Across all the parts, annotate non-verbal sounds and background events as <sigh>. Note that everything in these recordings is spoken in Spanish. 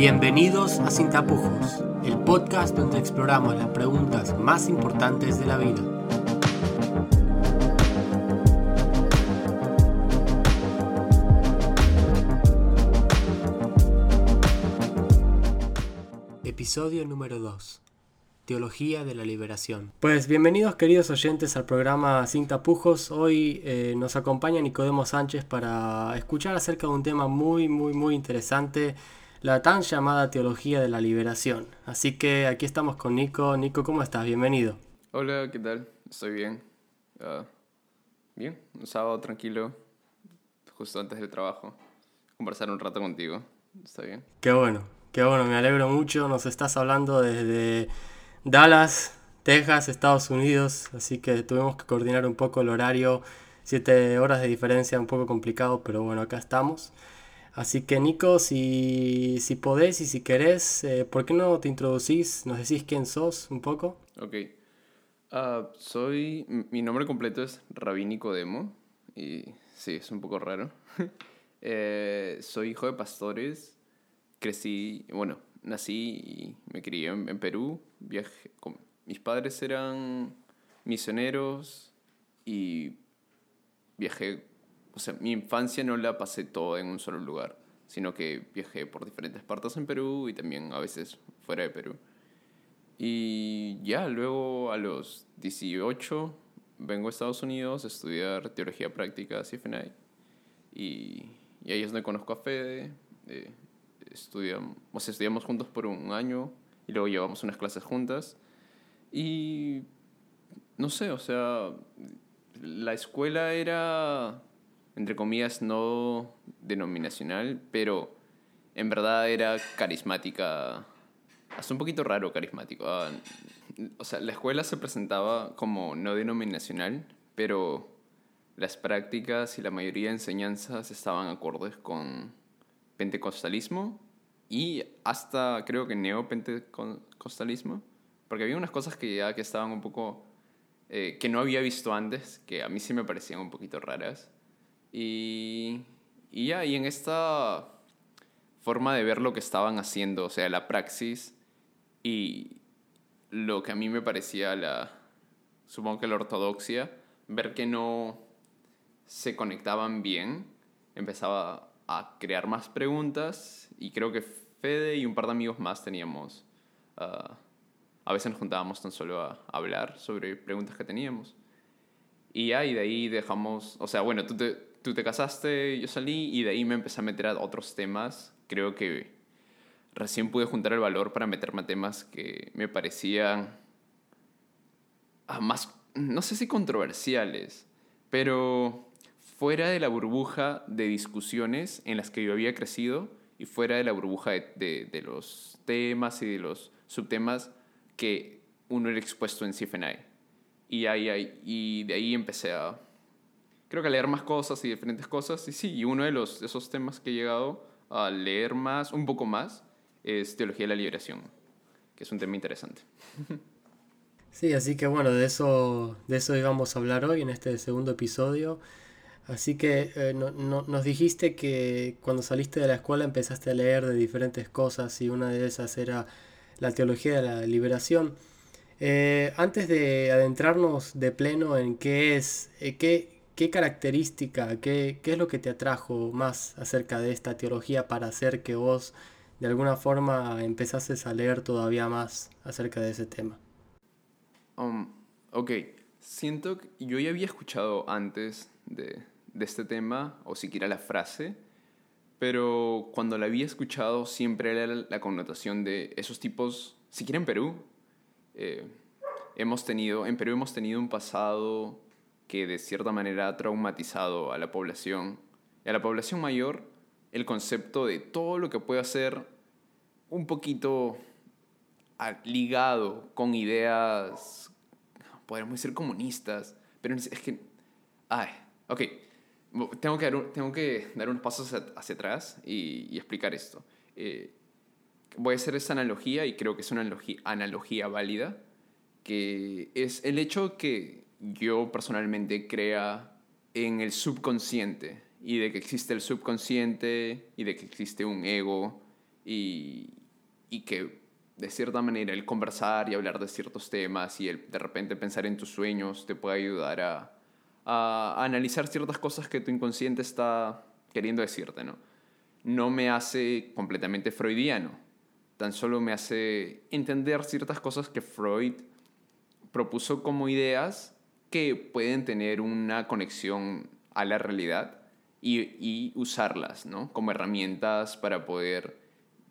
Bienvenidos a Sin Tapujos, el podcast donde exploramos las preguntas más importantes de la vida. Episodio número 2. Teología de la Liberación. Pues bienvenidos queridos oyentes al programa Sin Tapujos. Hoy eh, nos acompaña Nicodemo Sánchez para escuchar acerca de un tema muy, muy, muy interesante la tan llamada teología de la liberación. Así que aquí estamos con Nico. Nico, ¿cómo estás? Bienvenido. Hola, ¿qué tal? Estoy bien. Ah, bien, un sábado tranquilo, justo antes del trabajo. Conversar un rato contigo. Está bien. Qué bueno, qué bueno, me alegro mucho. Nos estás hablando desde Dallas, Texas, Estados Unidos. Así que tuvimos que coordinar un poco el horario. Siete horas de diferencia, un poco complicado, pero bueno, acá estamos. Así que Nico, si, si podés y si querés, eh, ¿por qué no te introducís? ¿Nos decís quién sos un poco? Ok. Ah, soy... Mi nombre completo es Rabí Nicodemo. Y sí, es un poco raro. <laughs> Eh, soy hijo de pastores. Crecí... Bueno, nací y me crié en, Perú. Viajé, mis padres eran misioneros y viajé sea, mi infancia no la pasé toda en un solo lugar, sino que viajé por diferentes partes en Perú y también a veces fuera de Perú. Y ya, luego a los 18 vengo a Estados Unidos a estudiar teología práctica CFNI. Y, y ahí es donde conozco a Fede. Eh, estudiamos, o sea, estudiamos juntos por un año y luego llevamos unas clases juntas. Y no sé, o sea, la escuela era entre comillas, no denominacional, pero en verdad era carismática, hasta un poquito raro carismático. Ah, o sea, la escuela se presentaba como no denominacional, pero las prácticas y la mayoría de enseñanzas estaban acordes con pentecostalismo y hasta creo que neopentecostalismo, porque había unas cosas que ya que estaban un poco... Eh, que no había visto antes, que a mí sí me parecían un poquito raras. Y, y ya, y en esta forma de ver lo que estaban haciendo, o sea, la praxis y lo que a mí me parecía la, supongo que la ortodoxia, ver que no se conectaban bien, empezaba a crear más preguntas y creo que Fede y un par de amigos más teníamos, ah, a veces nos juntábamos tan solo a hablar sobre preguntas que teníamos. Y ya, y de ahí dejamos, o sea, bueno, tú te, tú te casaste, yo salí y de ahí me empecé a meter a otros temas. Creo que recién pude juntar el valor para meterme a temas que me parecían ah, más, no sé si controversiales, pero fuera de la burbuja de discusiones en las que yo había crecido y fuera de la burbuja de, de, los temas y de los subtemas que uno era expuesto en CFNI. Y, ahí, y de ahí empecé a creo que leer más cosas y diferentes cosas. Y sí, y uno de, los, esos temas que he llegado a leer más, un poco más, es Teología de la Liberación, que es un tema interesante. <laughs> Sí, así que bueno, de eso, de eso íbamos a hablar hoy en este segundo episodio. Así que eh, no, nos dijiste que cuando saliste de la escuela empezaste a leer de diferentes cosas y una de esas era la teología de la liberación. Eh, antes de adentrarnos de pleno en qué es, eh, qué, ¿Qué característica, qué, qué es lo que te atrajo más acerca de esta teología para hacer que vos de alguna forma empezases a leer todavía más acerca de ese tema? Um, ok, siento que yo ya había escuchado antes de, de este tema, o siquiera la frase, pero cuando la había escuchado siempre era la connotación de esos tipos, siquiera en Perú, eh, hemos tenido, en Perú hemos tenido un pasado que de cierta manera ha traumatizado a la población. Y a la población mayor, el concepto de todo lo que puede hacer un poquito ligado con ideas, podríamos decir comunistas, pero es que, ay, ok, tengo que dar, tengo que dar unos pasos hacia, atrás y, explicar esto. Eh, voy a hacer esa analogía y creo que es una analogía, analogía válida, que es el hecho que yo personalmente crea en el subconsciente y de que existe el subconsciente y de que existe un ego y, y que de cierta manera el conversar y hablar de ciertos temas y el de repente pensar en tus sueños te puede ayudar a, a, analizar ciertas cosas que tu inconsciente está queriendo decirte, ¿no? No me hace completamente freudiano, tan solo me hace entender ciertas cosas que Freud propuso como ideas que pueden tener una conexión a la realidad y, y usarlas, ¿no? Como herramientas para poder,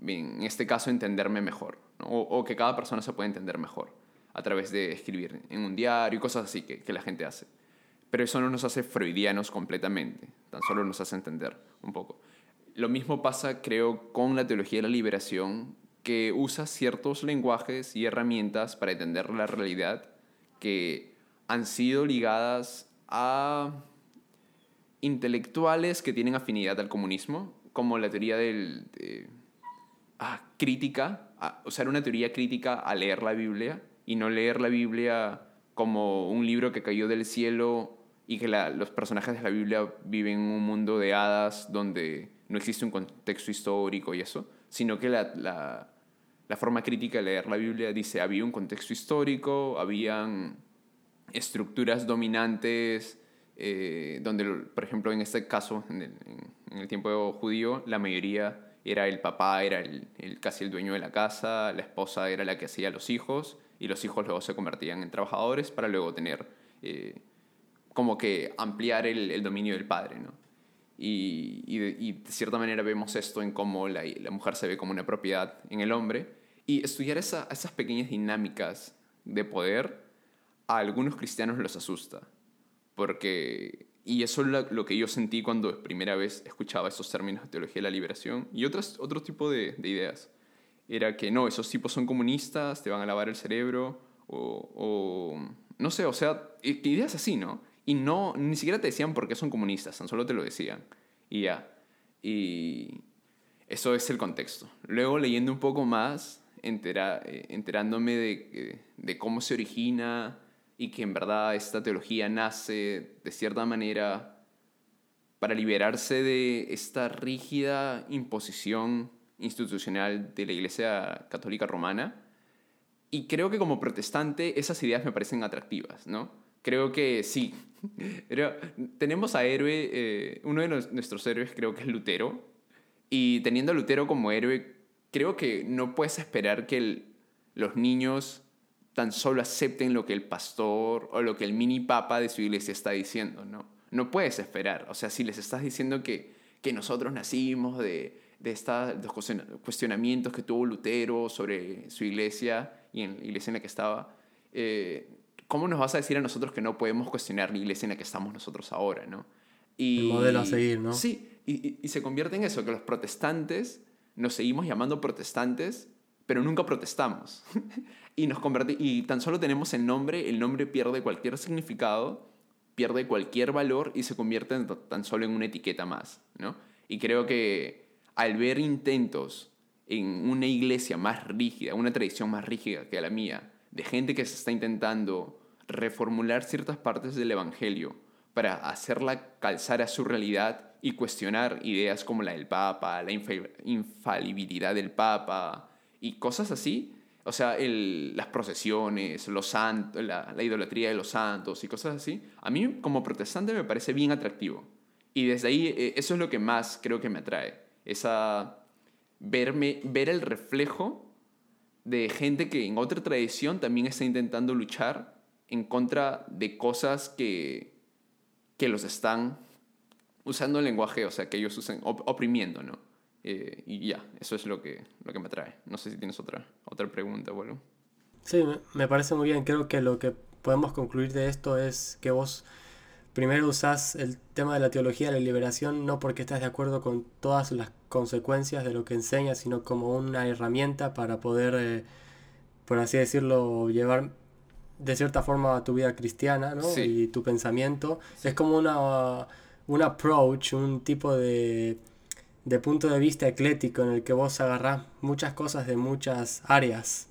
en este caso, entenderme mejor, o, o, que cada persona se pueda entender mejor a través de escribir en un diario y cosas así que, que la gente hace. Pero eso no nos hace freudianos completamente, tan solo nos hace entender un poco. Lo mismo pasa, creo, con la teología de la liberación, que usa ciertos lenguajes y herramientas para entender la realidad que han sido ligadas a intelectuales que tienen afinidad al comunismo, como la teoría del, de, ah, crítica, a usar una teoría crítica a leer la Biblia y no leer la Biblia como un libro que cayó del cielo y que la, los personajes de la Biblia viven en un mundo de hadas donde no existe un contexto histórico y eso, sino que la, la, la, forma crítica de leer la Biblia dice, había un contexto histórico, habían estructuras dominantes, eh, donde, por ejemplo, en este caso, en el, tiempo judío, la mayoría era el papá, era el, casi el dueño de la casa, la esposa era la que hacía los hijos, y los hijos luego se convertían en trabajadores para luego tener... Eh, como que ampliar el, dominio del padre, ¿no? Y, y, de, cierta manera vemos esto en cómo la, la, mujer se ve como una propiedad en el hombre. Y estudiar esa, esas pequeñas dinámicas de poder a algunos cristianos los asusta. Porque, y eso es lo, que yo sentí cuando primera vez escuchaba esos términos de teología de la liberación y otras, otro tipo de, de ideas. Era que no, esos tipos son comunistas, te van a lavar el cerebro, o, o no sé, o sea, ideas así, ¿no? Y no, ni siquiera te decían por qué son comunistas, tan solo te lo decían. Y ya. Y eso es el contexto. Luego leyendo un poco más, entera, eh, enterándome de, de cómo se origina y que en verdad esta teología nace de cierta manera para liberarse de esta rígida imposición institucional de la Iglesia Católica Romana. Y creo que como protestante esas ideas me parecen atractivas, ¿no? Creo que sí, <laughs> tenemos a héroe, eh, uno de nuestros héroes creo que es Lutero, y teniendo a Lutero como héroe, creo que no puedes esperar que los niños tan solo acepten lo que el pastor o lo que el mini papa de su iglesia está diciendo, ¿no? No puedes esperar, o sea, si les estás diciendo que, que nosotros nacimos de, de estos cuestionamientos que tuvo Lutero sobre su iglesia y en la iglesia en la que estaba, eh, ¿cómo nos vas a decir a nosotros que no podemos cuestionar la iglesia en la que estamos nosotros ahora, no? Y, El modelo a seguir, ¿no? Sí, y, y, y, se convierte en eso, que los protestantes nos seguimos llamando protestantes, pero nunca protestamos. <laughs> y, nos y tan solo tenemos el nombre, el nombre pierde cualquier significado, pierde cualquier valor y se convierte en, tan solo en una etiqueta más, ¿no? Y creo que al ver intentos en una iglesia más rígida, una tradición más rígida que la mía, de gente que se está intentando reformular ciertas partes del Evangelio para hacerla calzar a su realidad y cuestionar ideas como la del Papa, la infalibilidad del Papa y cosas así. O sea, el, las procesiones, los santos, la, la, idolatría de los santos y cosas así. A mí como protestante me parece bien atractivo. Y desde ahí eh, eso es lo que más creo que me atrae. Esa verme, ver el reflejo de gente que en otra tradición también está intentando luchar en contra de cosas que, que los están usando el lenguaje, o sea, que ellos usan, oprimiendo, ¿no? Eh, y ya, eso es lo que, lo que me atrae. No sé si tienes otra, otra pregunta o algo. Sí, me parece muy bien. Creo que lo que podemos concluir de esto es que vos primero usás el tema de la teología de la liberación no porque estás de acuerdo con todas las consecuencias de lo que enseña, sino como una herramienta para poder, eh, por así decirlo, llevar de cierta forma tu vida cristiana ¿no? sí. y tu pensamiento. Sí. Es como una, un approach, un tipo de, de punto de vista eclético en el que vos agarrás muchas cosas de muchas áreas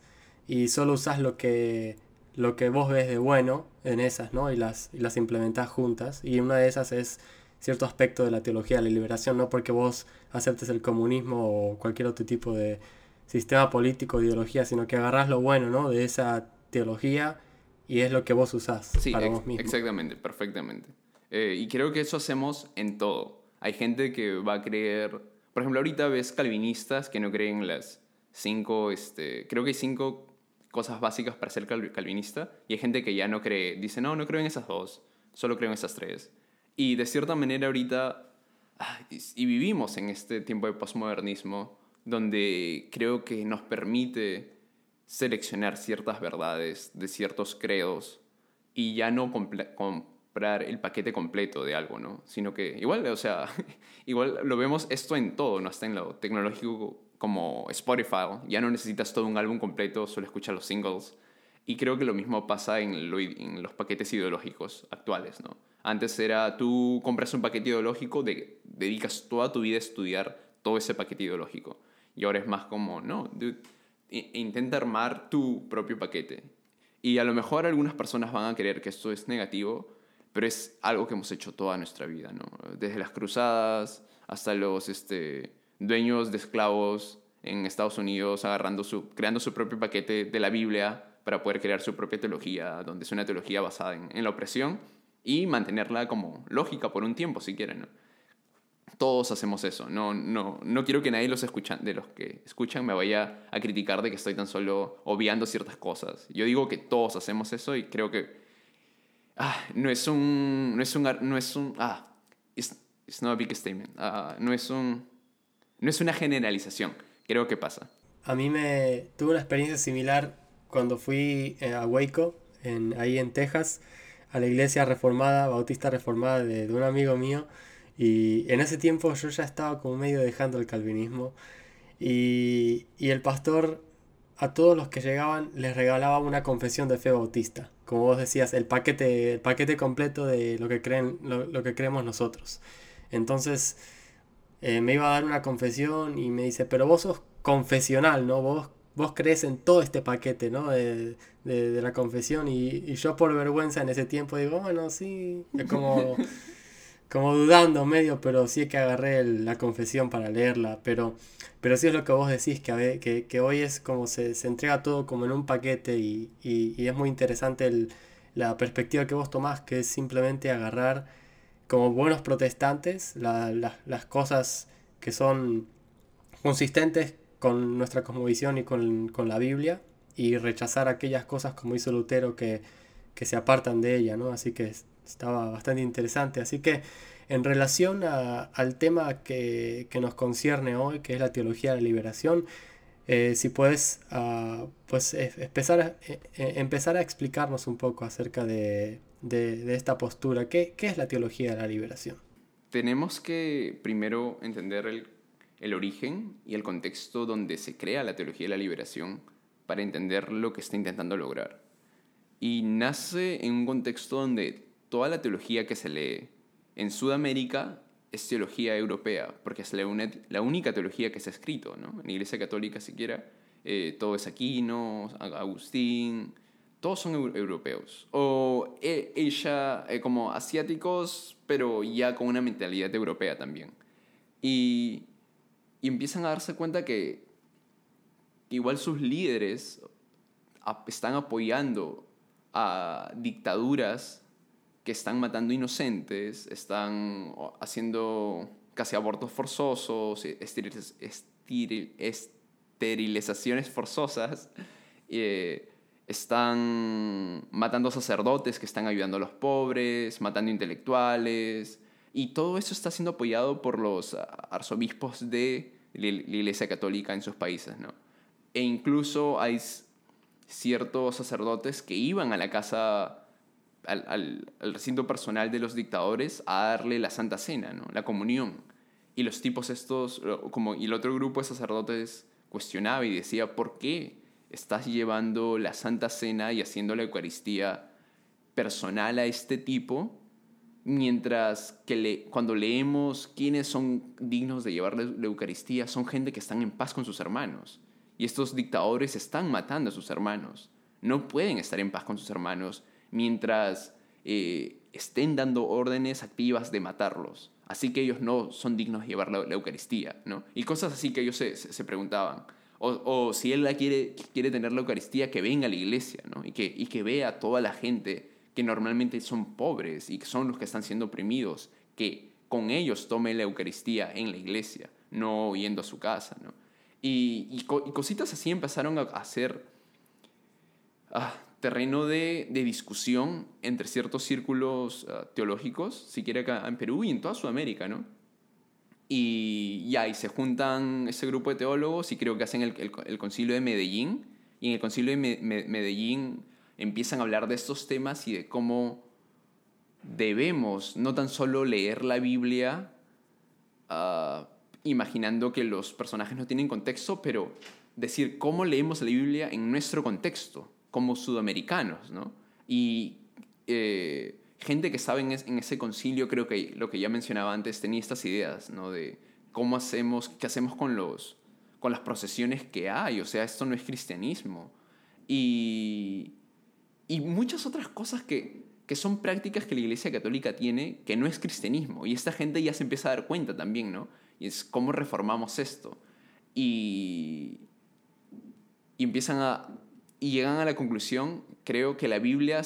y solo usás lo que, lo que vos ves de bueno en esas, ¿no? Y las, y las implementás juntas. Y una de esas es cierto aspecto de la teología de la liberación, no porque vos aceptes el comunismo o cualquier otro tipo de sistema político o ideología, sino que agarrás lo bueno ¿no? de esa teología y es lo que vos usás para vos mismo. Exactamente, perfectamente. Eh, y creo que eso hacemos en todo. Hay gente que va a creer, por ejemplo, ahorita ves calvinistas que no creen las cinco, este, creo que hay cinco cosas básicas para ser calvinista y hay gente que ya no cree, dice, no, no creo en esas dos, solo creo en esas tres. Y de cierta manera ahorita, y vivimos en este tiempo de postmodernismo, donde creo que nos permite seleccionar ciertas verdades de ciertos credos y ya no comprar el paquete completo de algo, ¿no? Sino que igual, o sea, <laughs> igual lo vemos esto en todo, ¿no? Hasta en lo tecnológico como Spotify, ya no necesitas todo un álbum completo, solo escuchas los singles. Y creo que lo mismo pasa en, en los paquetes ideológicos actuales, ¿no? Antes era, tú compras un paquete ideológico, de, dedicas toda tu vida a estudiar todo ese paquete ideológico. Y ahora es más como, no, intenta armar tu propio paquete. Y a lo mejor algunas personas van a creer que esto es negativo, pero es algo que hemos hecho toda nuestra vida, ¿no? Desde las cruzadas hasta los este, dueños de esclavos en Estados Unidos agarrando su, creando su propio paquete de la Biblia para poder crear su propia teología, donde es una teología basada en, la opresión y mantenerla como lógica por un tiempo, si quieren. ¿no? Todos hacemos eso. No, no, no quiero que nadie los escuchan, de los que escuchan me vaya a criticar de que estoy tan solo obviando ciertas cosas. Yo digo que todos hacemos eso y creo que ah, no es un... No es un... No es un ah, it's, not a big statement. Ah, no es un... No es una generalización. Creo que pasa. A mí me tuve una experiencia similar cuando fui eh, a Waco, en, ahí en Texas, a la iglesia reformada, bautista reformada de, de un amigo mío. Y en ese tiempo yo ya estaba como medio dejando el calvinismo. Y, y, el pastor a todos los que llegaban les regalaba una confesión de fe bautista. Como vos decías, el paquete, el paquete completo de lo que, creen, lo, lo que creemos nosotros. Entonces eh, me iba a dar una confesión y me dice, pero vos sos confesional, ¿no? Vos, vos crees en todo este paquete, ¿no? De, de, la confesión. Y, y, yo por vergüenza en ese tiempo digo, bueno, sí, es como... <laughs> como dudando medio, pero sí que agarré la confesión para leerla, pero, pero sí es lo que vos decís, que, que, que hoy es como se, se, entrega todo como en un paquete y, y, es muy interesante el, la perspectiva que vos tomás, que es simplemente agarrar como buenos protestantes la, las cosas que son consistentes con nuestra cosmovisión y con, con, la Biblia y rechazar aquellas cosas como hizo Lutero que, que se apartan de ella, ¿no? Así que estaba bastante interesante. Así que en relación al tema que, nos concierne hoy, que es la teología de la liberación, eh, si puedes uh, pues, empezar, a, eh, empezar a explicarnos un poco acerca de, de, esta postura. ¿Qué, ¿Qué, es la teología de la liberación? Tenemos que primero entender el, el origen y el contexto donde se crea la teología de la liberación para entender lo que está intentando lograr. Y nace en un contexto donde toda la teología que se lee en Sudamérica es teología europea, porque es la, única teología que se ha escrito, ¿no? En Iglesia Católica siquiera, eh, todo es Aquino, Agustín, todos son europeos. O eh, ella, eh, como asiáticos, pero ya con una mentalidad europea también. Y, y empiezan a darse cuenta que igual sus líderes están apoyando a dictaduras que están matando inocentes, están haciendo casi abortos forzosos, esterilizaciones forzosas, eh, están matando sacerdotes que están ayudando a los pobres, matando intelectuales, y todo eso está siendo apoyado por los arzobispos de la Iglesia Católica en sus países, ¿no? E incluso hay ciertos sacerdotes que iban a la casa al, recinto personal de los dictadores a darle la Santa Cena, ¿no? la comunión. Y los tipos estos, como, y el otro grupo de sacerdotes cuestionaba y decía, ¿por qué estás llevando la Santa Cena y haciendo la Eucaristía personal a este tipo? Mientras que le, cuando leemos quiénes son dignos de llevar la Eucaristía, son gente que están en paz con sus hermanos. Y estos dictadores están matando a sus hermanos. No pueden estar en paz con sus hermanos mientras eh, estén dando órdenes activas de matarlos. Así que ellos no son dignos de llevar la, Eucaristía, ¿no? Y cosas así que ellos se, se, preguntaban. O, o, si él la quiere, quiere tener la Eucaristía, que venga a la iglesia, ¿no? Y que, y que vea a toda la gente que normalmente son pobres y que son los que están siendo oprimidos, que con ellos tome la Eucaristía en la iglesia, no yendo a su casa, ¿no? Y, y, cositas así empezaron a, hacer ah, terreno de, de, discusión entre ciertos círculos ah, teológicos, siquiera acá en Perú y en toda Sudamérica, ¿no? Y y se juntan ese grupo de teólogos y creo que hacen el, el, concilio de Medellín. Y en el concilio de Medellín empiezan a hablar de estos temas y de cómo debemos no tan solo leer la Biblia ah, imaginando que los personajes no tienen contexto, pero decir cómo leemos la Biblia en nuestro contexto, como sudamericanos, ¿no? Y eh, gente que sabe en, ese concilio, creo que lo que ya mencionaba antes, tenía estas ideas, ¿no? De cómo hacemos, qué hacemos con, los, con las procesiones que hay, o sea, esto no es cristianismo. Y, y muchas otras cosas que, que son prácticas que la Iglesia Católica tiene que no es cristianismo. Y esta gente ya se empieza a dar cuenta también, ¿no? Y es cómo reformamos esto. Y, y empiezan a... Y llegan a la conclusión, creo que la Biblia,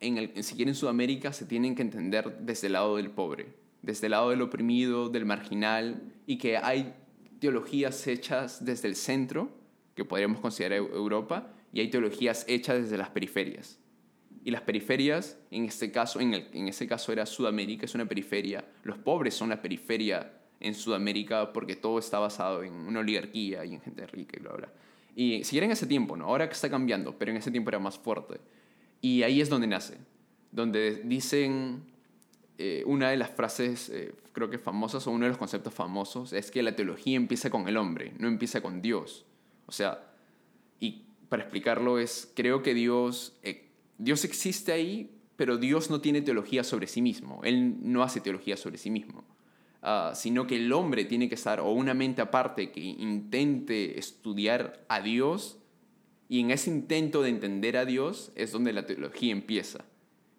en el, siquiera en Sudamérica, se tienen que entender desde el lado del pobre, desde el lado del oprimido, del marginal, y que hay teologías hechas desde el centro, que podríamos considerar Europa, y hay teologías hechas desde las periferias. Y las periferias, en este caso, en, el, en ese caso era Sudamérica, es una periferia. Los pobres son la periferia en Sudamérica porque todo está basado en una oligarquía y en gente rica y bla, bla. Y si era en ese tiempo, ¿no? Ahora que está cambiando, pero en ese tiempo era más fuerte. Y ahí es donde nace, donde dicen eh, una de las frases, eh, creo que famosas, o uno de los conceptos famosos, es que la teología empieza con el hombre, no empieza con Dios. O sea, y para explicarlo es, creo que Dios eh, Dios existe ahí, pero Dios no tiene teología sobre sí mismo. Él no hace teología sobre sí mismo. Ah, sino que el hombre tiene que estar, o una mente aparte que intente estudiar a Dios, y en ese intento de entender a Dios es donde la teología empieza,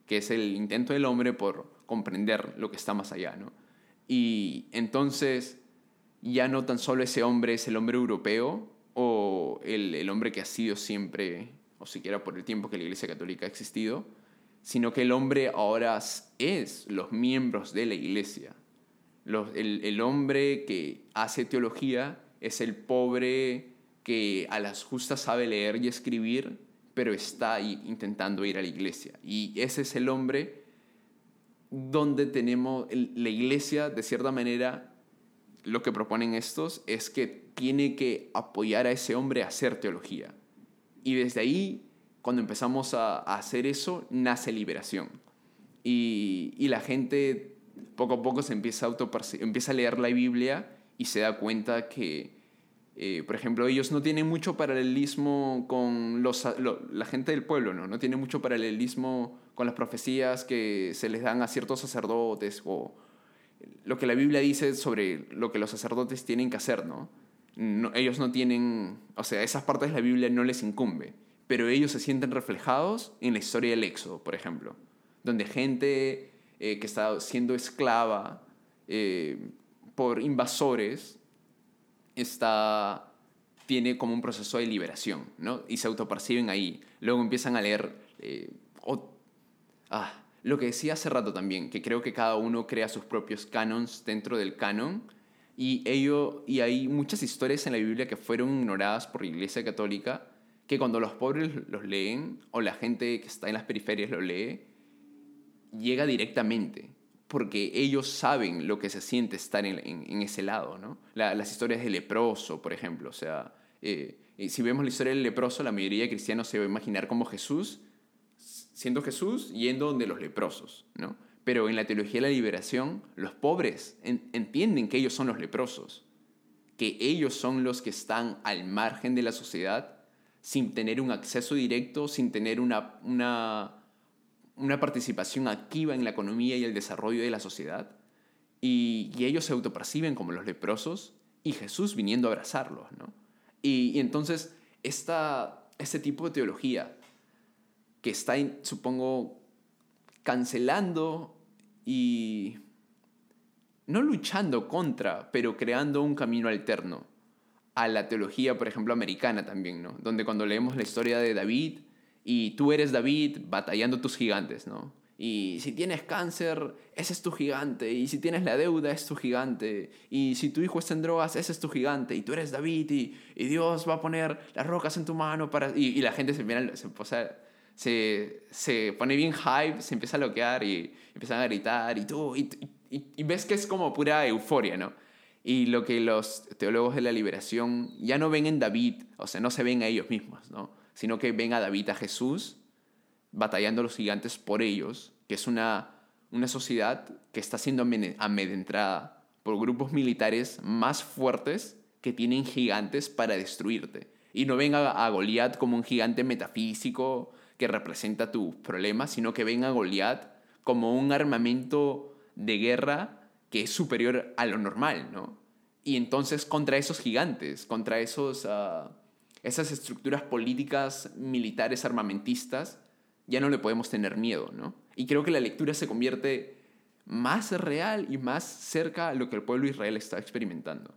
que es el intento del hombre por comprender lo que está más allá. ¿no? Y entonces ya no tan solo ese hombre es el hombre europeo o el, el hombre que ha sido siempre o siquiera por el tiempo que la Iglesia Católica ha existido, sino que el hombre ahora es los miembros de la Iglesia. El, hombre que hace teología es el pobre que a las justas sabe leer y escribir, pero está intentando ir a la iglesia. Y ese es el hombre donde tenemos la iglesia, de cierta manera, lo que proponen estos es que tiene que apoyar a ese hombre a hacer teología. Y desde ahí, cuando empezamos a, hacer eso, nace liberación. Y, la gente poco a poco se empieza a, empieza a leer la Biblia y se da cuenta que, eh, por ejemplo, ellos no tienen mucho paralelismo con los, la gente del pueblo, ¿no? No tienen mucho paralelismo con las profecías que se les dan a ciertos sacerdotes o lo que la Biblia dice sobre lo que los sacerdotes tienen que hacer, ¿no? ellos no tienen, o sea, esas partes de la Biblia no les incumbe, pero ellos se sienten reflejados en la historia del Éxodo, por ejemplo, donde gente eh, que está siendo esclava eh, por invasores está, tiene como un proceso de liberación, ¿no? Y se autoperciben ahí. Luego empiezan a leer... Eh, ah, lo que decía hace rato también, que creo que cada uno crea sus propios canons dentro del canon y, ello, y hay muchas historias en la Biblia que fueron ignoradas por la Iglesia Católica, que cuando los pobres los leen o la gente que está en las periferias lo lee, llega directamente, porque ellos saben lo que se siente estar en, ese lado. ¿no? las historias del leproso, por ejemplo, o sea, eh, si vemos la historia del leproso, la mayoría de cristianos se va a imaginar como Jesús, siendo Jesús yendo donde los leprosos, ¿no? Pero en la teología de la liberación, los pobres entienden que ellos son los leprosos, que ellos son los que están al margen de la sociedad sin tener un acceso directo, sin tener una, una participación activa en la economía y el desarrollo de la sociedad. Y, ellos se autoperciben como los leprosos y Jesús viniendo a abrazarlos. ¿no? Y, entonces, esta, este tipo de teología que está, supongo, cancelando y no luchando contra, pero creando un camino alterno a la teología, por ejemplo, americana también, ¿no? Donde cuando leemos la historia de David y tú eres David batallando tus gigantes, ¿no? Y si tienes cáncer, ese es tu gigante. Y si tienes la deuda, es tu gigante. Y si tu hijo está en drogas, ese es tu gigante. Y tú eres David y, y Dios va a poner las rocas en tu mano para... Y, y la gente se, mira, se, o se, se, pone bien hype, se empieza a bloquear y empiezan a gritar y tú... Y, y ves que es como pura euforia, ¿no? Y lo que los teólogos de la liberación ya no ven en David, o sea, no se ven a ellos mismos, ¿no? Sino que ven a David, a Jesús, batallando los gigantes por ellos, que es una, una sociedad que está siendo amedrentada por grupos militares más fuertes que tienen gigantes para destruirte. Y no ven a, a Goliat como un gigante metafísico que representa tus problemas, sino que ven a Goliat como un armamento de guerra que es superior a lo normal, ¿no? Y entonces contra esos gigantes, contra esos, uh, esas estructuras políticas, militares, armamentistas, ya no le podemos tener miedo, ¿no? Y creo que la lectura se convierte más real y más cerca a lo que el pueblo de Israel está experimentando.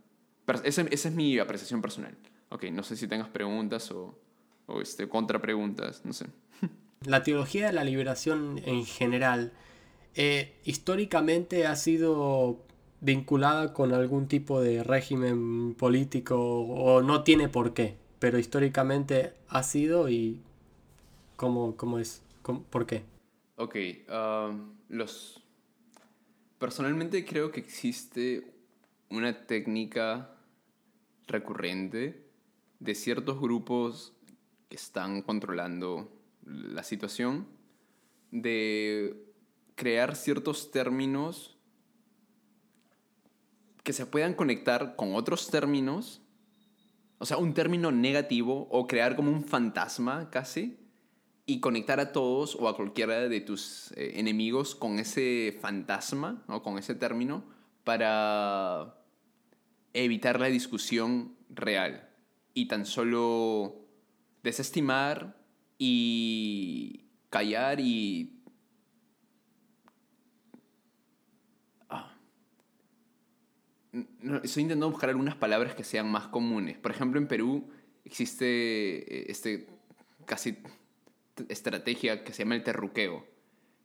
Esa es mi apreciación personal. Ok, no sé si tengas preguntas o, o este, contrapreguntas, no sé. <laughs> La teología de la liberación en general eh, históricamente ha sido vinculada con algún tipo de régimen político o no tiene por qué, pero históricamente ha sido y cómo, cómo es, por qué. Ok, um, los... Personalmente creo que existe una técnica recurrente de ciertos grupos que están controlando la situación de crear ciertos términos que se puedan conectar con otros términos, o sea, un término negativo o crear como un fantasma casi y conectar a todos o a cualquiera de tus eh, enemigos con ese fantasma o con ese término para evitar la discusión real y tan solo desestimar y callar y estoy intentando buscar algunas palabras que sean más comunes. Por ejemplo, en Perú existe eh, este casi estrategia que se llama el terruqueo,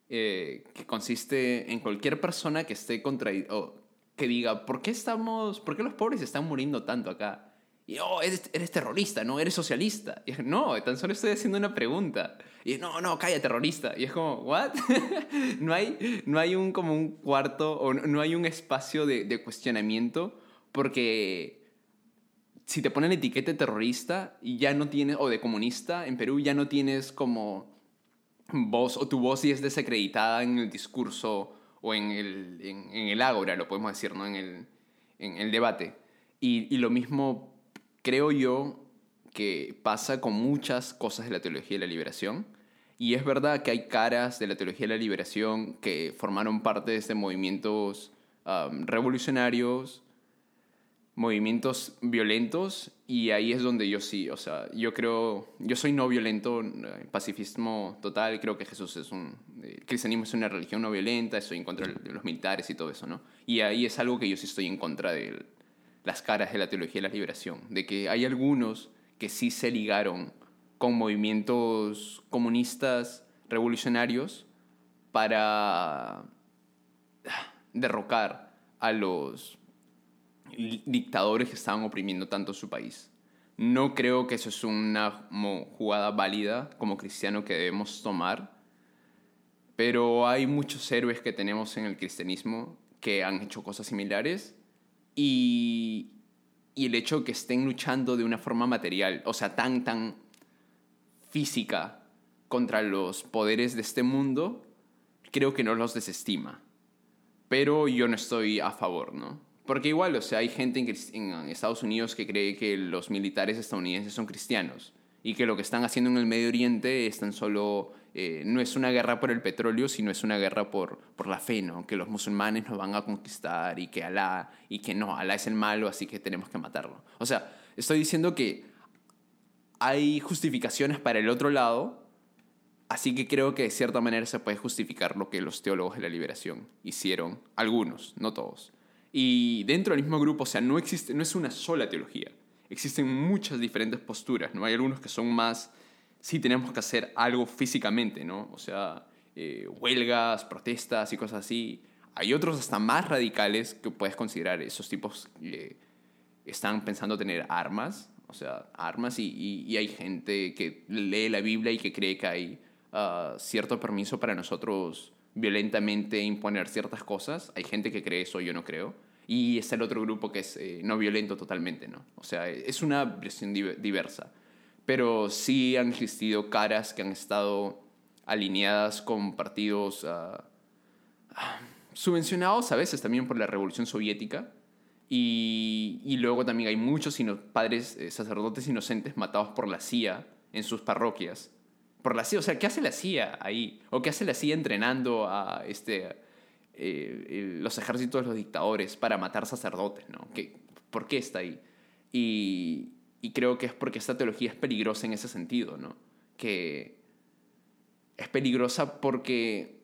eh, que consiste en cualquier persona que esté contra o que diga, ¿por qué estamos, por qué los pobres están muriendo tanto acá? Y, oh, eres, eres terrorista, ¿no? Eres socialista. Y es, no, tan solo estoy haciendo una pregunta. Y no, no, calla, terrorista. Y es como, ¿what? <laughs> no, hay, no hay un como un cuarto o no hay un espacio de, de cuestionamiento porque si te ponen etiqueta de terrorista y ya no tienes, o de comunista, en Perú ya no tienes como voz, o tu voz ya es desacreditada en el discurso o en el, en, el ágora, lo podemos decir, ¿no? En el, en el debate. Y, y lo mismo creo yo que pasa con muchas cosas de la teología de la liberación. Y es verdad que hay caras de la teología de la liberación que formaron parte de este movimientos um, revolucionarios, movimientos violentos, y ahí es donde yo sí, o sea, yo creo, yo soy no violento, eh, pacifismo total, creo que Jesús es un, el cristianismo es una religión no violenta, estoy en contra de los militares y todo eso, ¿no? Y ahí es algo que yo sí estoy en contra de, las caras de la teología de la liberación, de que hay algunos que sí se ligaron con movimientos comunistas revolucionarios para ah, derrocar a los dictadores que estaban oprimiendo tanto su país. No creo que eso es una jugada válida como cristiano que debemos tomar, pero hay muchos héroes que tenemos en el cristianismo que han hecho cosas similares y, y el hecho que estén luchando de una forma material, o sea, tan, tan física contra los poderes de este mundo, creo que no los desestima. Pero yo no estoy a favor, ¿no? Porque igual, o sea, hay gente en, en Estados Unidos que cree que los militares estadounidenses son cristianos y que lo que están haciendo en el Medio Oriente es tan solo eh, no es una guerra por el petróleo, sino es una guerra por, por la fe, ¿no? Que los musulmanes nos van a conquistar y que Alá, y que no, Alá es el malo, así que tenemos que matarlo. O sea, estoy diciendo que hay justificaciones para el otro lado, Así que creo que de cierta manera se puede justificar lo que los teólogos de la liberación hicieron, algunos, no todos. Y dentro del mismo grupo, o sea, no existe, no es una sola teología. Existen muchas diferentes posturas, ¿no? Hay algunos que son más, sí tenemos que hacer algo físicamente, ¿no? O sea, eh, huelgas, protestas y cosas así. Hay otros hasta más radicales que puedes considerar esos tipos están pensando tener armas, o sea, armas y, y, hay gente que lee la Biblia y que cree que hay uh, cierto permiso para nosotros violentamente imponer ciertas cosas. Hay gente que cree eso, yo no creo. Y está el otro grupo que es eh, no violento totalmente, ¿no? O sea, es una versión diversa. Pero sí han existido caras que han estado alineadas con partidos uh, subvencionados a veces también por la Revolución Soviética. Y, y luego también hay muchos padres, eh, sacerdotes inocentes matados por la CIA en sus parroquias por la CIA. O sea, ¿qué hace la CIA ahí? ¿O qué hace la CIA entrenando a este, eh, los ejércitos de los dictadores para matar sacerdotes? ¿no? ¿Qué, ¿Por qué está ahí? Y, y, creo que es porque esta teología es peligrosa en ese sentido, ¿no? Que es peligrosa porque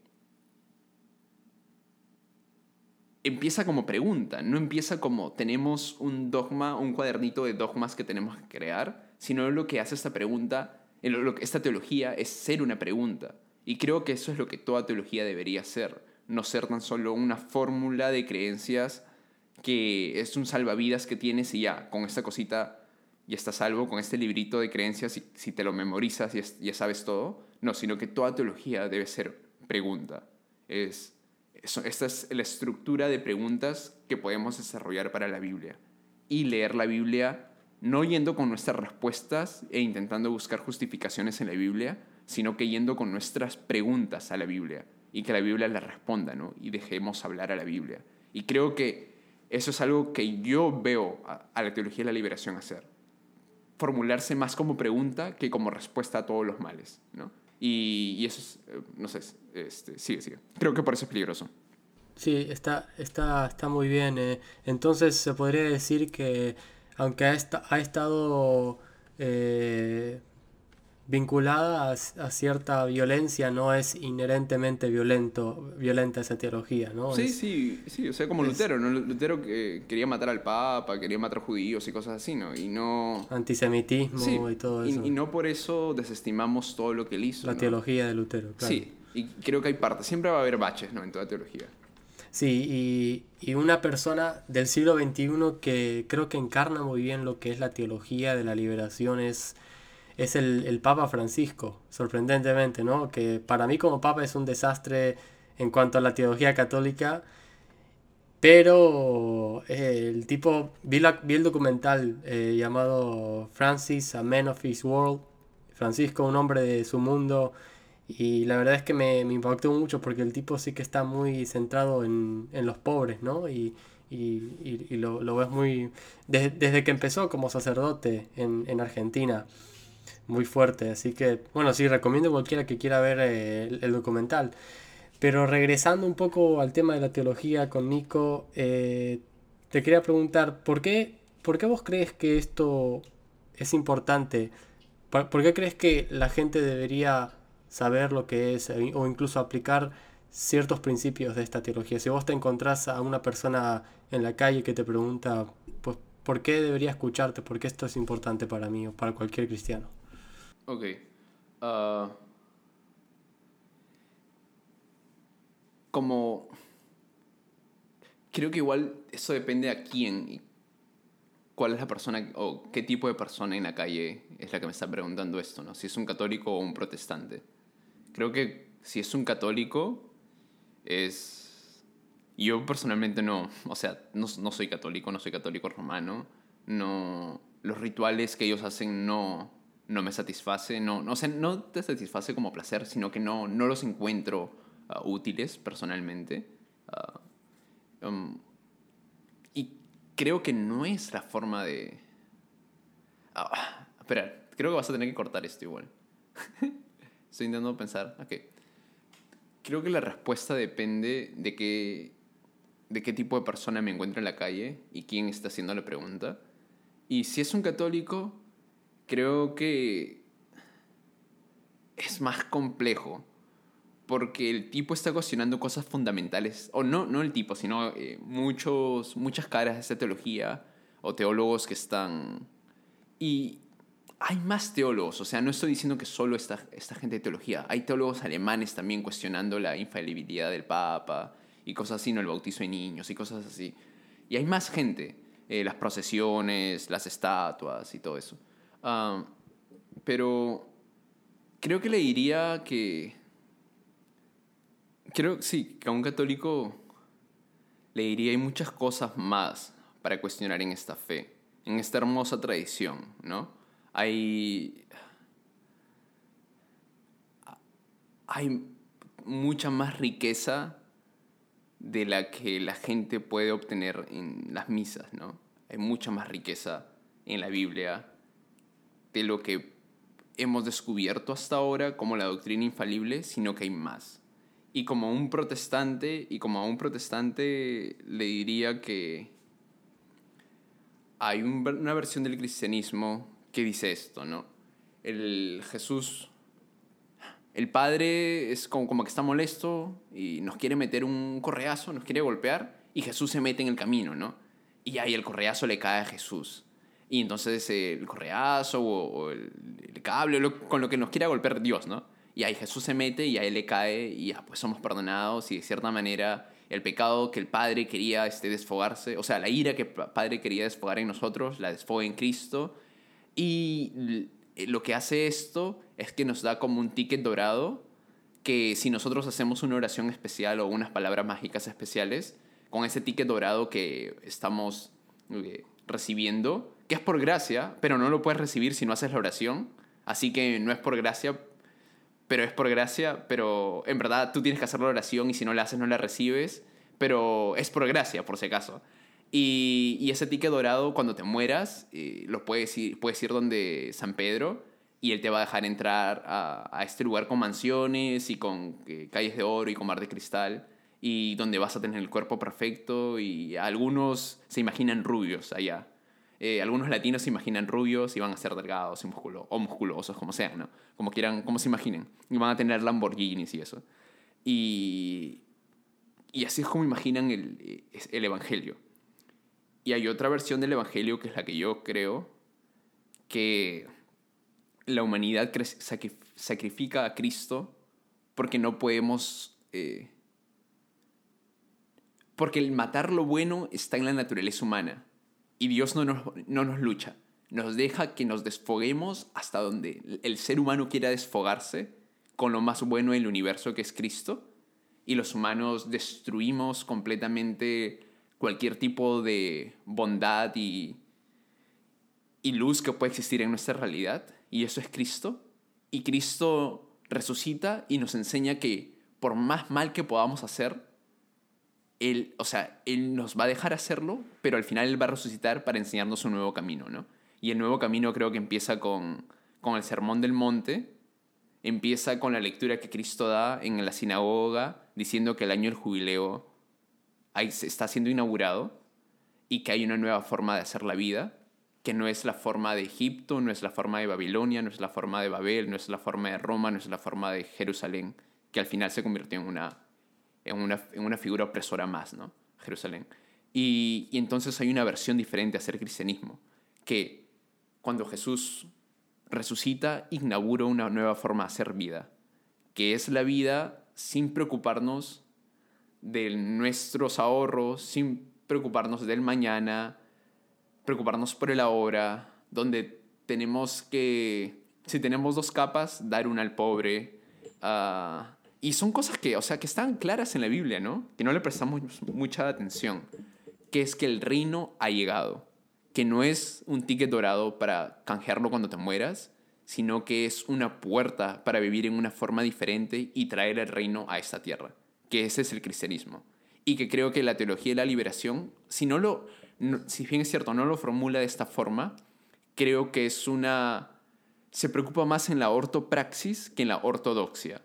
empieza como pregunta, no empieza como tenemos un dogma, un cuadernito de dogmas que tenemos que crear, sino lo que hace esta pregunta esta teología es ser una pregunta. Y creo que eso es lo que toda teología debería ser. No ser tan solo una fórmula de creencias que es un salvavidas que tienes y ya, con esta cosita ya estás salvo, con este librito de creencias, y si te lo memorizas ya, ya sabes todo. No, sino que toda teología debe ser pregunta. Es, esta es la estructura de preguntas que podemos desarrollar para la Biblia. Y leer la Biblia no yendo con nuestras respuestas e intentando buscar justificaciones en la Biblia, sino que yendo con nuestras preguntas a la Biblia y que la Biblia las responda, ¿no? Y dejemos hablar a la Biblia. Y creo que eso es algo que yo veo a, la teología de la liberación hacer. Formularse más como pregunta que como respuesta a todos los males, ¿no? Y, eso es, eh, no sé, este, sigue, sigue. Creo que por eso es peligroso. Sí, está, está, está muy bien. Eh. Entonces se podría decir que aunque ha, estado eh, vinculada a, cierta violencia, no es inherentemente violento, violenta esa teología, ¿no? Sí, sí, sí, o sea, como Lutero, ¿no? Lutero que quería matar al Papa, quería matar judíos y cosas así, ¿no? Y no... Antisemitismo y todo eso. Y, no por eso desestimamos todo lo que él hizo. La teología de Lutero, claro. Sí, y creo que hay partes, siempre va a haber baches, ¿no? En toda teología. Sí, y, una persona del siglo XXI que creo que encarna muy bien lo que es la teología de la liberación es, es el, Papa Francisco, sorprendentemente, ¿no? Que para mí como Papa es un desastre en cuanto a la teología católica, pero eh, el tipo, vi, vi el documental eh, llamado Francis, A Man of His World, Francisco, un hombre de su mundo, y la verdad es que me, me, impactó mucho porque el tipo sí que está muy centrado en, en los pobres, ¿no? Y, y, y, lo, lo, ves muy... Desde, que empezó como sacerdote en, en, Argentina, muy fuerte. Así que, bueno, sí, recomiendo a cualquiera que quiera ver eh, el, documental. Pero regresando un poco al tema de la teología con Nico, eh, te quería preguntar, ¿por qué, ¿por qué vos crees que esto es importante? ¿Por qué crees que la gente debería saber lo que es eh, o incluso aplicar ciertos principios de esta teología. Si vos te encontrás a una persona en la calle que te pregunta, pues, ¿por qué debería escucharte? ¿Por qué esto es importante para mí o para cualquier cristiano? Ok. Ah, como... Creo que igual eso depende a quién y cuál es la persona o qué tipo de persona en la calle es la que me está preguntando esto, ¿no? Si es un católico o un protestante. Creo que si es un católico, es... Yo personalmente no, o sea, no, no soy católico, no soy católico romano, no... Los rituales que ellos hacen no, no me satisface, no, no, o no te satisface como placer, sino que no, no los encuentro ah, útiles personalmente. Ah, um, y creo que no es la forma de... Ah, espera, creo que vas a tener que cortar esto igual. <laughs> Estoy intentando pensar. Ok. Creo que la respuesta depende de qué, de qué tipo de persona me encuentro en la calle y quién está haciendo la pregunta. Y si es un católico, creo que es más complejo porque el tipo está cuestionando cosas fundamentales, o no, no el tipo, sino eh, muchos, muchas caras de esta teología o teólogos que están... Y hay más teólogos, o sea, no estoy diciendo que solo esta, esta gente de teología, hay teólogos alemanes también cuestionando la infalibilidad del Papa y cosas así, no el bautizo de niños y cosas así. Y hay más gente, eh, las procesiones, las estatuas y todo eso. Ah, pero creo que le diría que Creo, sí, que a un católico le diría hay muchas cosas más para cuestionar en esta fe, en esta hermosa tradición, ¿no? Hay... Hay mucha más riqueza de la que la gente puede obtener en las misas, ¿no? Hay mucha más riqueza en la Biblia de lo que hemos descubierto hasta ahora como la doctrina infalible, sino que hay más. Y como un protestante, y como a un protestante le diría que hay una versión del cristianismo que dice esto, ¿no? El Jesús, el Padre es como, como que está molesto y nos quiere meter un correazo, nos quiere golpear, y Jesús se mete en el camino, ¿no? Y ahí el correazo le cae a Jesús. Y entonces el correazo o, el, cable, con lo que nos quiera golpear Dios, ¿no? y ahí Jesús se mete y a él le cae y ya, pues somos perdonados y de cierta manera el pecado que el Padre quería este, desfogarse, o sea, la ira que el Padre quería desfogar en nosotros, la desfoga en Cristo. Y lo que hace esto es que nos da como un ticket dorado que si nosotros hacemos una oración especial o unas palabras mágicas especiales, con ese ticket dorado que estamos eh, recibiendo, que es por gracia, pero no lo puedes recibir si no haces la oración, así que no es por gracia, pero es por gracia, pero en verdad tú tienes que hacer la oración y si no la haces no la recibes, pero es por gracia, por si acaso. Y, y ese ticket dorado, cuando te mueras, eh, lo puedes ir, puedes ir donde San Pedro y él te va a dejar entrar a, a este lugar con mansiones y con eh, calles de oro y con mar de cristal y donde vas a tener el cuerpo perfecto y algunos se imaginan rubios allá eh, algunos latinos se imaginan rubios y van a ser delgados y musculo o musculosos, como sean, ¿no? Como quieran, como se imaginen. Y van a tener Lamborghinis y eso. Y, y así es como imaginan el, el Evangelio. Y hay otra versión del Evangelio que es la que yo creo, que la humanidad sacrifica a Cristo porque no podemos... Eh, porque el matar lo bueno está en la naturaleza humana y Dios no nos, no nos lucha. Nos deja que nos desfoguemos hasta donde el ser humano quiera desfogarse con lo más bueno del universo que es Cristo. Y los humanos destruimos completamente cualquier tipo de bondad y, y luz que puede existir en nuestra realidad. Y eso es Cristo. Y Cristo resucita y nos enseña que por más mal que podamos hacer, él, o sea, Él nos va a dejar hacerlo, pero al final Él va a resucitar para enseñarnos un nuevo camino, ¿no? Y el nuevo camino creo que empieza con, con el Sermón del Monte, empieza con la lectura que Cristo da en la sinagoga, diciendo que el año del jubileo está siendo inaugurado y que hay una nueva forma de hacer la vida, que no es la forma de Egipto, no es la forma de Babilonia, no es la forma de Babel, no es la forma de Roma, no es la forma de Jerusalén, que al final se convirtió en una en una, en una figura opresora más, ¿no? Jerusalén. Y, y, entonces hay una versión diferente a ser cristianismo, que cuando Jesús resucita, inaugura una nueva forma de hacer vida, que es la vida sin preocuparnos de nuestros ahorros, sin preocuparnos del mañana, preocuparnos por el ahora, donde tenemos que, si tenemos dos capas, dar una al pobre, uh, y son cosas que, o sea, que están claras en la Biblia, ¿no? Que no le prestamos mucha atención. Que es que el reino ha llegado. Que no es un ticket dorado para canjearlo cuando te mueras, sino que es una puerta para vivir en una forma diferente y traer el reino a esta tierra. Que ese es el cristianismo. Y que creo que la teología de la liberación, si no lo, si bien es cierto, no lo formula de esta forma, creo que es una, se preocupa más en la ortopraxis que en la ortodoxia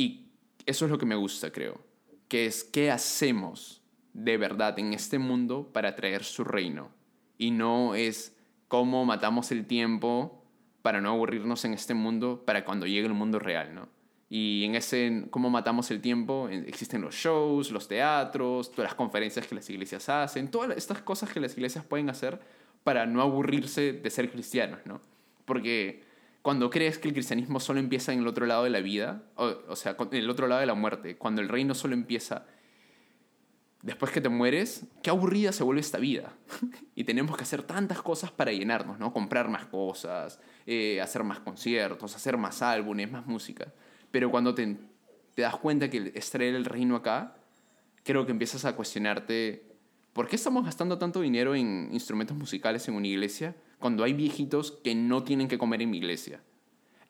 y eso es lo que me gusta, creo, que es qué hacemos de verdad en este mundo para traer su reino. Y no es cómo matamos el tiempo para no aburrirnos en este mundo, para cuando llegue el mundo real, ¿no? Y en ese cómo matamos el tiempo, existen los shows, los teatros, todas las conferencias que las iglesias hacen, todas estas cosas que las iglesias pueden hacer para no aburrirse de ser cristianos, ¿no? Porque cuando crees que el cristianismo solo empieza en el otro lado de la vida, o, o sea, en el otro lado de la muerte, cuando el reino solo empieza después que te mueres, qué aburrida se vuelve esta vida. <laughs> y tenemos que hacer tantas cosas para llenarnos, ¿no? Comprar más cosas, eh, hacer más conciertos, hacer más álbumes, más música. Pero cuando te, te das cuenta que es traer el reino acá, creo que empiezas a cuestionarte, ¿por qué estamos gastando tanto dinero en instrumentos musicales en una iglesia cuando hay viejitos que no tienen que comer en mi iglesia?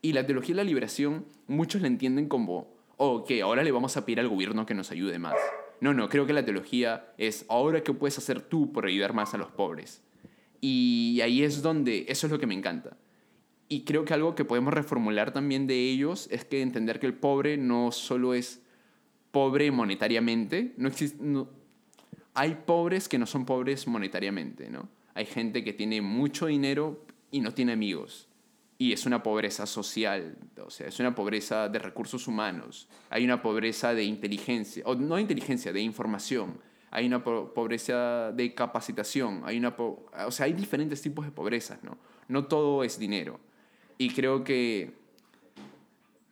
Y la teología de la liberación, muchos la entienden como, oh, que ahora le vamos a pedir al gobierno que nos ayude más. No, no, creo que la teología es ahora qué puedes hacer tú por ayudar más a los pobres. Y ahí es donde, eso es lo que me encanta. Y creo que algo que podemos reformular también de ellos es que entender que el pobre no solo es pobre monetariamente, no existe, no, hay pobres que no son pobres monetariamente, ¿no? Hay gente que tiene mucho dinero y no tiene amigos y es una pobreza social, o sea, es una pobreza de recursos humanos, hay una pobreza de inteligencia, o no de inteligencia, de información, hay una pobreza de capacitación, hay una o sea, hay diferentes tipos de pobrezas, ¿no? No todo es dinero. Y creo que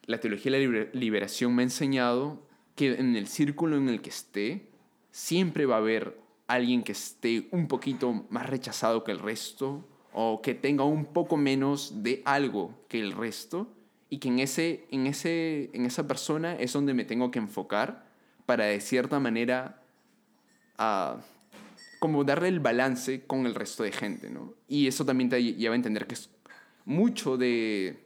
la teología de la liberación me ha enseñado que en el círculo en el que esté, siempre va a haber alguien que esté un poquito más rechazado que el resto, o que tenga un poco menos de algo que el resto y que en, ese, en, ese, en esa persona es donde me tengo que enfocar para de cierta manera uh, como darle el balance con el resto de gente, ¿no? Y eso también te lleva a entender que es mucho de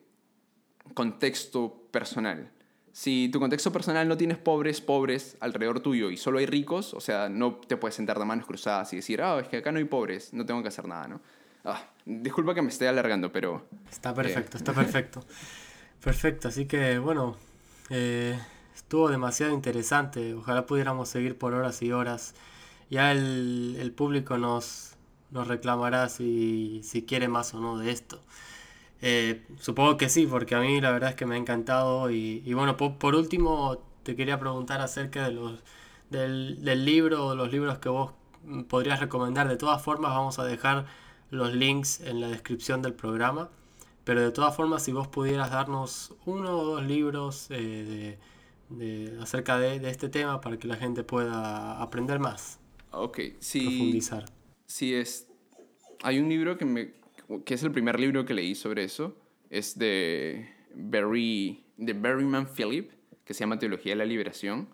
contexto personal. Si tu contexto personal no tienes pobres, pobres alrededor tuyo y solo hay ricos, o sea, no te puedes sentar de manos cruzadas y decir, ah, es que acá no hay pobres, no tengo que hacer nada, ¿no? Ah, disculpa que me esté alargando, pero... Está perfecto, está perfecto. Perfecto, así que bueno, eh, estuvo demasiado interesante. Ojalá pudiéramos seguir por horas y horas. Ya el, público nos, nos reclamará si, si, quiere más o no de esto. Eh, supongo que sí, porque a mí la verdad es que me ha encantado. Y, bueno, por, último, te quería preguntar acerca de los, del, del libro o los libros que vos podrías recomendar. De todas formas, vamos a dejar los links en la descripción del programa. Pero de todas formas, si vos pudieras darnos uno o dos libros eh, de, acerca de, este tema para que la gente pueda aprender más. Ok, sí. Profundizar. Sí, es. Hay un libro que, me, que es el primer libro que leí sobre eso. Es de Barry, de Berryman Philip, que se llama Teología de la Liberación.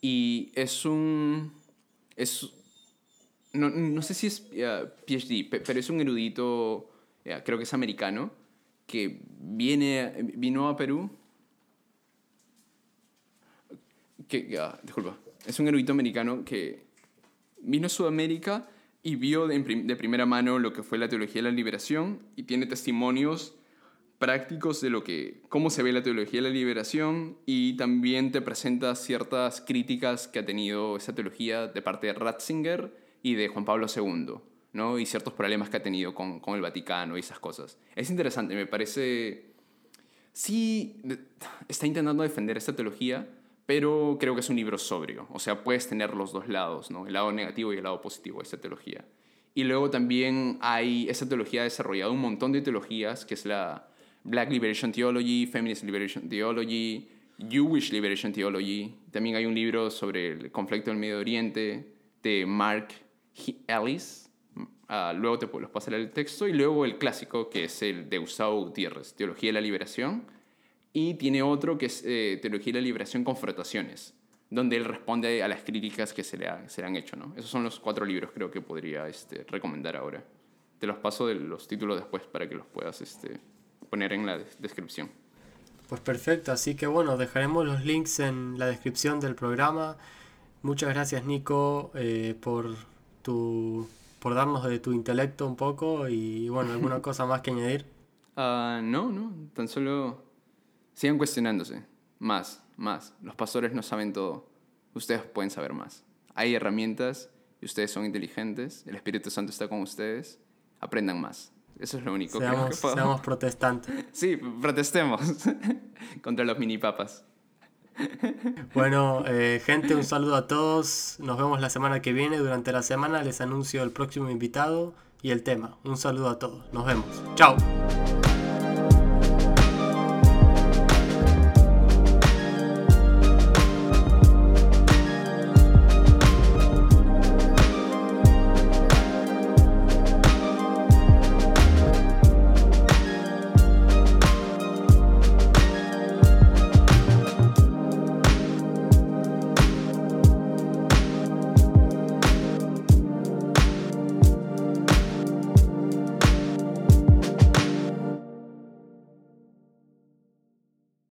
Y es un. Es no, no sé si es PhD, pero es un erudito, creo que es americano, que viene, vino a Perú. Que, disculpa, es un erudito americano que vino a Sudamérica y vio de, primera mano lo que fue la teología de la liberación y tiene testimonios prácticos de lo que cómo se ve la teología de la liberación y también te presenta ciertas críticas que ha tenido esa teología de parte de Ratzinger y de Juan Pablo II, ¿no? Y ciertos problemas que ha tenido con, con el Vaticano y esas cosas. Es interesante, me parece... Sí, está intentando defender esta teología, pero creo que es un libro sobrio. O sea, puedes tener los dos lados, ¿no? El lado negativo y el lado positivo de esta teología. Y luego también hay, esa teología ha desarrollado un montón de teologías, que es la Black Liberation Theology, Feminist Liberation Theology, Jewish Liberation Theology. También hay un libro sobre el conflicto del Medio Oriente de Mark Ellis. Uh, luego te los pasaré el texto. Y luego el clásico, que es el de Gustavo Gutiérrez, Teología de la Liberación. Y tiene otro que es eh, Teología de la Liberación, Confrontaciones, donde él responde a las críticas que se le, se le, han hecho. ¿no? Esos son los cuatro libros creo que podría este, recomendar ahora. Te los paso de los títulos después para que los puedas este, poner en la descripción. Pues perfecto, así que bueno, dejaremos los links en la descripción del programa. Muchas gracias Nico eh, por tu, por darnos de tu intelecto un poco y bueno, alguna <laughs> cosa más que añadir. Uh, no, no, tan solo sigan cuestionándose. Más, más. Los pastores no saben todo. Ustedes pueden saber más. Hay herramientas y ustedes son inteligentes. El Espíritu Santo está con ustedes. Aprendan más. Eso es lo único seamos, <laughs> que podemos. Seamos protestantes. Sí, protestemos <laughs> contra los mini papas. Bueno, <laughs> eh, gente, un saludo a todos. Nos vemos la semana que viene. Durante la semana les anuncio el próximo invitado y el tema. Un saludo a todos. Nos vemos. Chao.